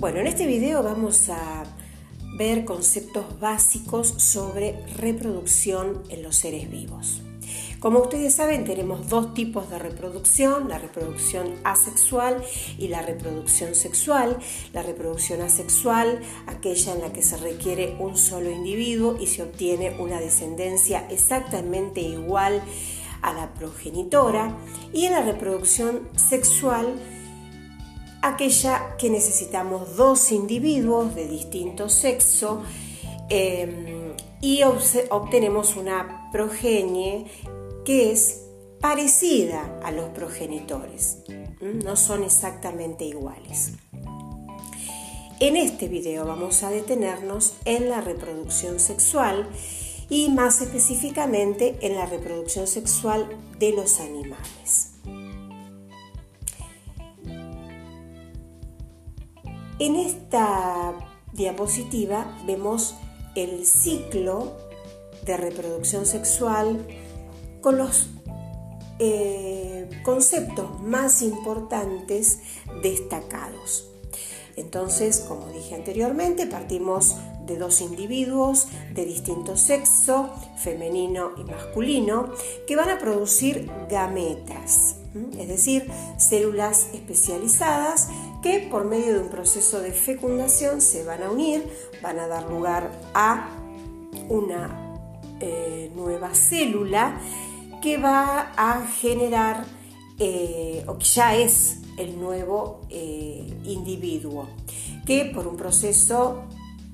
Bueno, en este video vamos a ver conceptos básicos sobre reproducción en los seres vivos. Como ustedes saben, tenemos dos tipos de reproducción, la reproducción asexual y la reproducción sexual. La reproducción asexual, aquella en la que se requiere un solo individuo y se obtiene una descendencia exactamente igual a la progenitora. Y en la reproducción sexual, aquella que necesitamos dos individuos de distinto sexo em, y obtenemos una progenie que es parecida a los progenitores, no son exactamente iguales. En este video vamos a detenernos en la reproducción sexual y más específicamente en la reproducción sexual de los animales. En esta diapositiva vemos el ciclo de reproducción sexual con los eh, conceptos más importantes destacados. Entonces, como dije anteriormente, partimos de dos individuos de distinto sexo, femenino y masculino, que van a producir gametas, es decir, células especializadas que por medio de un proceso de fecundación se van a unir, van a dar lugar a una eh, nueva célula que va a generar, eh, o que ya es el nuevo eh, individuo, que por un proceso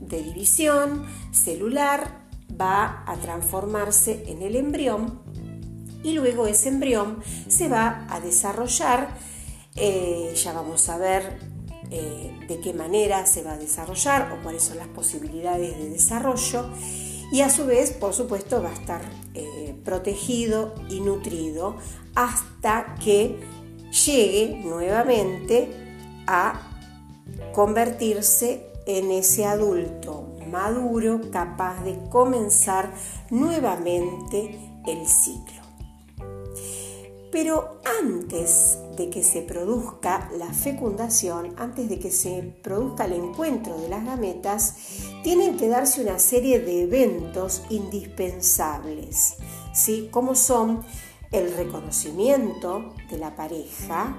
de división celular va a transformarse en el embrión y luego ese embrión se va a desarrollar eh, ya vamos a ver eh, de qué manera se va a desarrollar o cuáles son las posibilidades de desarrollo. Y a su vez, por supuesto, va a estar eh, protegido y nutrido hasta que llegue nuevamente a convertirse en ese adulto maduro capaz de comenzar nuevamente el ciclo. Pero antes de que se produzca la fecundación, antes de que se produzca el encuentro de las gametas, tienen que darse una serie de eventos indispensables, ¿sí? como son el reconocimiento de la pareja,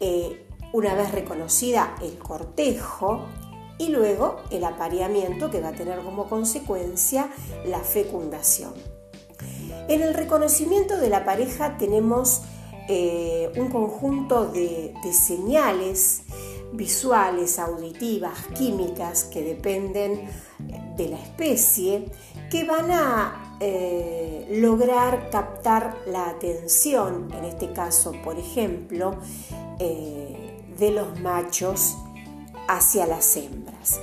eh, una vez reconocida el cortejo y luego el apareamiento que va a tener como consecuencia la fecundación. En el reconocimiento de la pareja tenemos eh, un conjunto de, señales visuales, auditivas, químicas que dependen de la especie que van a eh, lograr captar la atención, en este caso, por ejemplo, eh, de los machos hacia las hembras.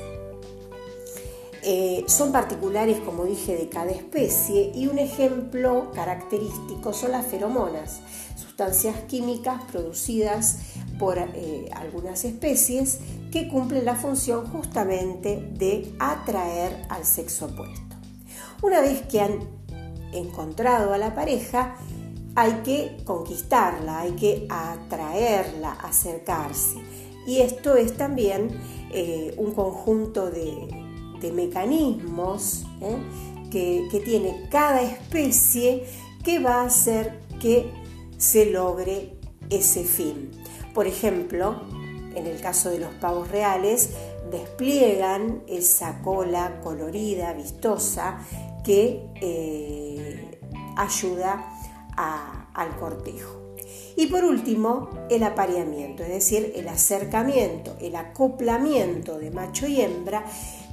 Eh, son particulares, como dije, de cada especie y un ejemplo característico son las feromonas, sustancias químicas producidas por eh, algunas especies que cumplen la función justamente de atraer al sexo opuesto. Una vez que han encontrado a la pareja, hay que conquistarla, hay que atraerla, acercarse. Y esto es también eh, un conjunto de, de mecanismos ¿eh? que, tiene cada especie que va a hacer que se logre ese fin. Por ejemplo, en el caso de los pavos reales, despliegan esa cola colorida, vistosa, que eh, ayuda al cortejo. Y por último, el apareamiento, es decir, el acercamiento, el acoplamiento de macho y hembra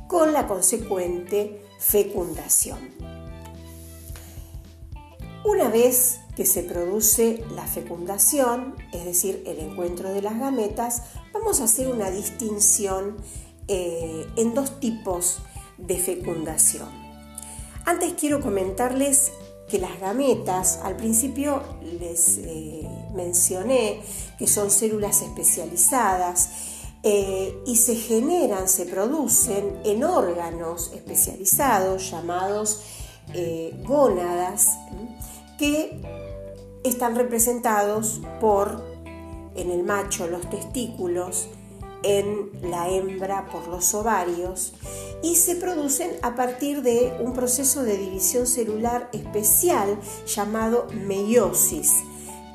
con la consecuente fecundación. Una vez que se produce la fecundación, es decir, el encuentro de las gametas, vamos a hacer una distinción eh, en dos tipos de fecundación. Antes quiero comentarles que las gametas, al principio les eh, mencioné que son células especializadas eh, y se generan, se producen en órganos especializados llamados eh, gónadas que están representados por en el macho los testículos en la hembra por los ovarios y se producen a partir de un proceso de división celular especial llamado meiosis,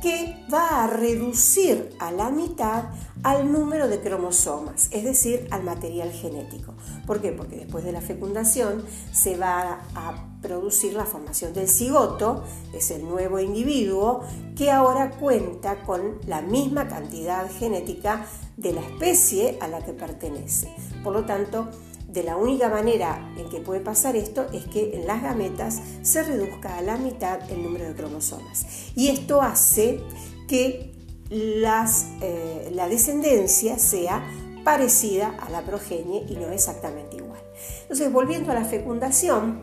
que va a reducir a la mitad al número de cromosomas, es decir, al material genético. ¿Por qué? Porque después de la fecundación se va a producir la formación del cigoto, es el nuevo individuo que ahora cuenta con la misma cantidad genética de la especie a la que pertenece. Por lo tanto, de la única manera en que puede pasar esto es que en las gametas se reduzca a la mitad el número de cromosomas. Y esto hace que eh, la descendencia sea parecida a la progenie y no exactamente igual. Entonces, volviendo a la fecundación,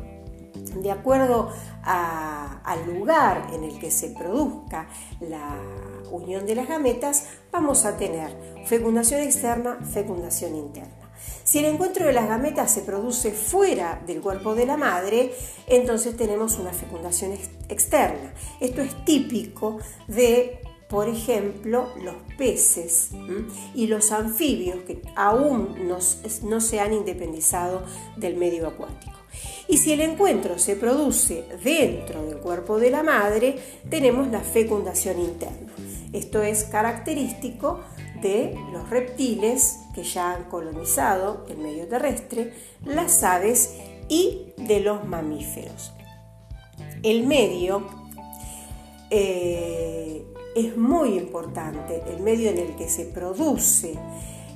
de acuerdo al lugar en el que se produzca la unión de las gametas, vamos a tener fecundación externa, fecundación interna. Si el encuentro de las gametas se produce fuera del cuerpo de la madre, entonces tenemos una fecundación externa. Esto es típico de, por ejemplo, los peces y los anfibios que aún no se han independizado del medio acuático. Y si el encuentro se produce dentro del cuerpo de la madre, tenemos la fecundación interna. Esto es característico de los reptiles que ya han colonizado el medio terrestre, las aves y de los mamíferos. El medio eh, es muy importante, el medio en el que se produce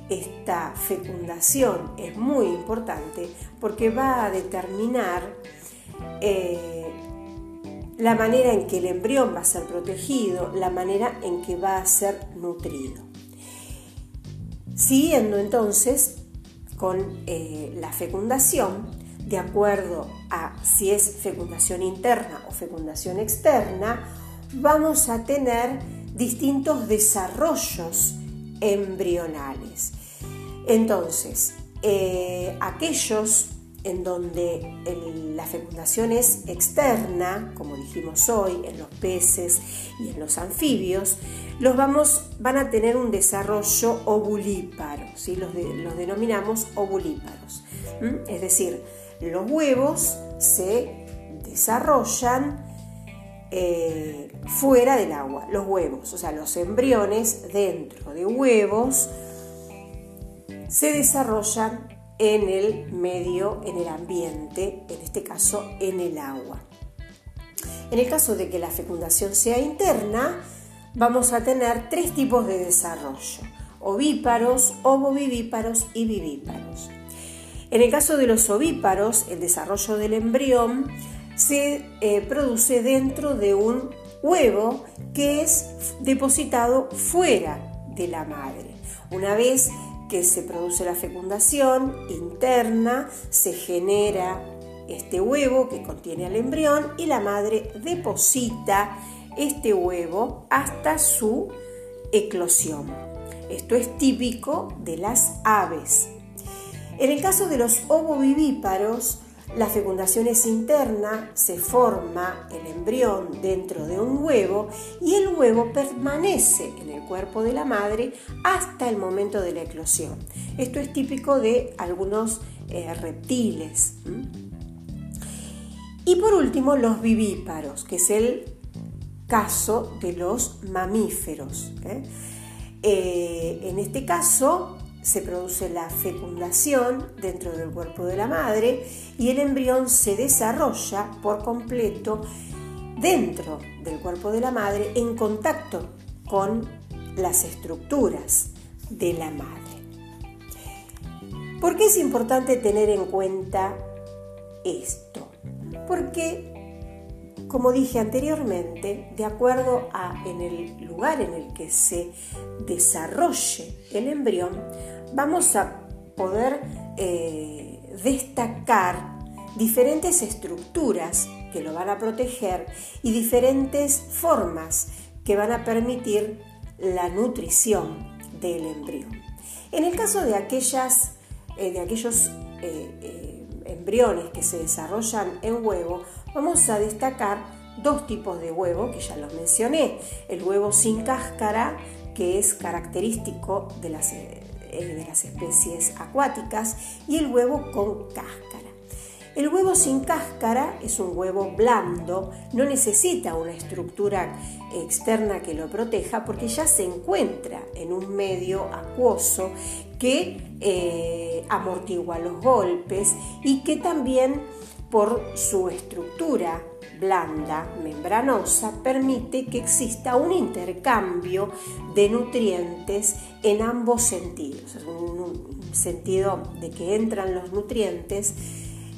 esta fecundación es muy importante porque va a determinar eh, la manera en que el embrión va a ser protegido, la manera en que va a ser nutrido. Siguiendo entonces con eh, la fecundación, de acuerdo a si es fecundación interna o fecundación externa, vamos a tener distintos desarrollos embrionales. Entonces, eh, aquellos en donde la fecundación es externa, como dijimos hoy, en los peces y en los anfibios, los vamos, van a tener un desarrollo ovulíparo, ¿sí? los, denominamos ovulíparos. Es decir, los huevos se desarrollan eh, fuera del agua, los huevos, o sea, los embriones dentro de huevos se desarrollan en el medio, en el ambiente, en este caso en el agua. En el caso de que la fecundación sea interna, vamos a tener tres tipos de desarrollo, ovíparos, ovovivíparos y vivíparos. En el caso de los ovíparos, el desarrollo del embrión se eh, produce dentro de un huevo que es depositado fuera de la madre. Una vez que se produce la fecundación interna, se genera este huevo que contiene al embrión y la madre deposita este huevo hasta su eclosión. Esto es típico de las aves. En el caso de los ovovivíparos, la fecundación es interna, se forma el embrión dentro de un huevo y el huevo permanece en el cuerpo de la madre hasta el momento de la eclosión. Esto es típico de algunos eh, reptiles. Y por último, los vivíparos, que es el caso de los mamíferos. ¿eh? Eh, en este caso, se produce la fecundación dentro del cuerpo de la madre y el embrión se desarrolla por completo dentro del cuerpo de la madre en contacto con las estructuras de la madre. ¿Por qué es importante tener en cuenta esto? Porque como dije anteriormente, de acuerdo a en el lugar en el que se desarrolle el embrión, vamos a poder eh, destacar diferentes estructuras que lo van a proteger y diferentes formas que van a permitir la nutrición del embrión. En el caso de, aquellas, eh, de aquellos eh, embriones que se desarrollan en huevo, vamos a destacar dos tipos de huevo que ya los mencioné. El huevo sin cáscara, que es característico de las de las especies acuáticas y el huevo con cáscara. El huevo sin cáscara es un huevo blando, no necesita una estructura externa que lo proteja porque ya se encuentra en un medio acuoso que eh, amortigua los golpes y que también por su estructura blanda, membranosa, permite que exista un intercambio de nutrientes en ambos sentidos, un, sentido de que entran los nutrientes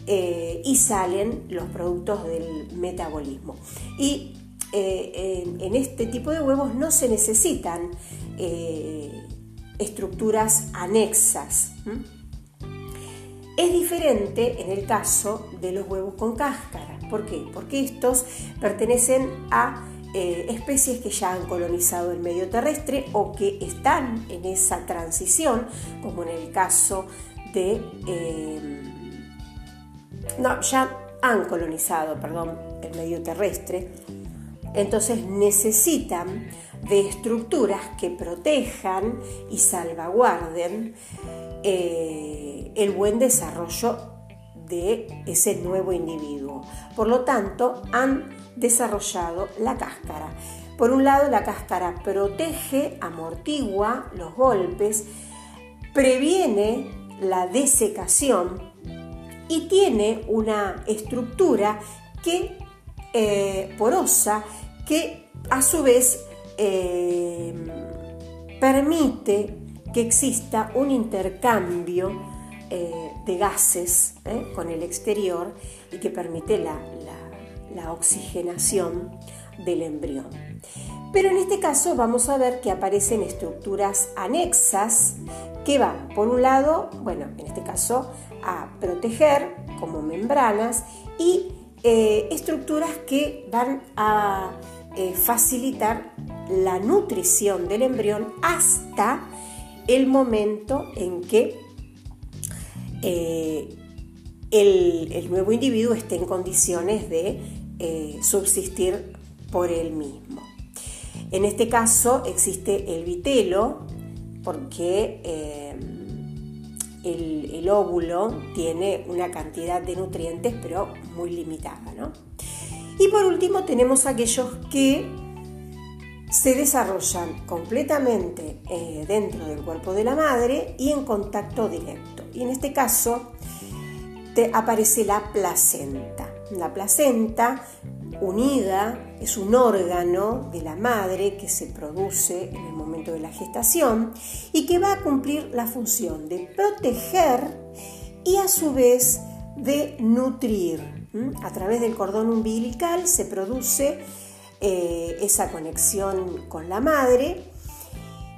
eh, y salen los productos del metabolismo. Y eh, en, este tipo de huevos no se necesitan eh, estructuras anexas. Es diferente en el caso de los huevos con cáscara. ¿Por qué? Porque estos pertenecen a especies que ya han colonizado el medio terrestre o que están en esa transición, como en el caso de no, ya han colonizado, perdón, el medio terrestre, entonces necesitan de estructuras que protejan y salvaguarden eh, el buen desarrollo de ese nuevo individuo. Por lo tanto, han desarrollado la cáscara. Por un lado, la cáscara protege, amortigua los golpes, previene la desecación y tiene una estructura que, eh, porosa que a su vez eh, permite que exista un intercambio eh, de gases con el exterior y que permite la, la oxigenación del embrión. Pero en este caso vamos a ver que aparecen estructuras anexas que van, por un lado, bueno, en este caso, a proteger como membranas y eh, estructuras que van a eh, facilitar la nutrición del embrión hasta el momento en que eh, el, nuevo individuo esté en condiciones de subsistir por él mismo. En este caso existe el vitelo porque el, óvulo tiene una cantidad de nutrientes, pero muy limitada. ¿no? Y por último tenemos aquellos que se desarrollan completamente eh, dentro del cuerpo de la madre y en contacto directo. Y en este caso te aparece la placenta. La placenta unida es un órgano de la madre que se produce en el momento de la gestación y que va a cumplir la función de proteger y a su vez de nutrir. A través del cordón umbilical se produce eh, esa conexión con la madre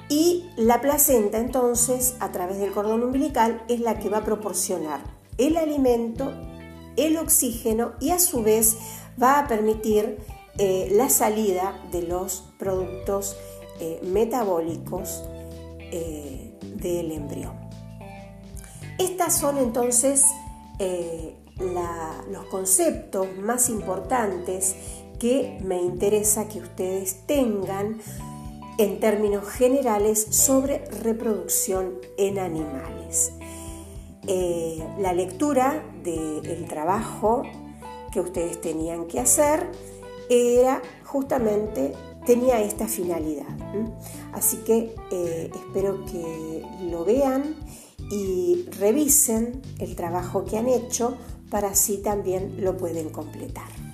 y la placenta entonces a través del cordón umbilical es la que va a proporcionar el alimento, el oxígeno y a su vez va a permitir eh, la salida de los productos eh, metabólicos eh, del embrión. Estas son entonces los conceptos más importantes que me interesa que ustedes tengan en términos generales sobre reproducción en animales. la lectura del trabajo que ustedes tenían que hacer era justamente, tenía esta finalidad. Así que eh, espero que lo vean y revisen el trabajo que han hecho para así también lo pueden completar.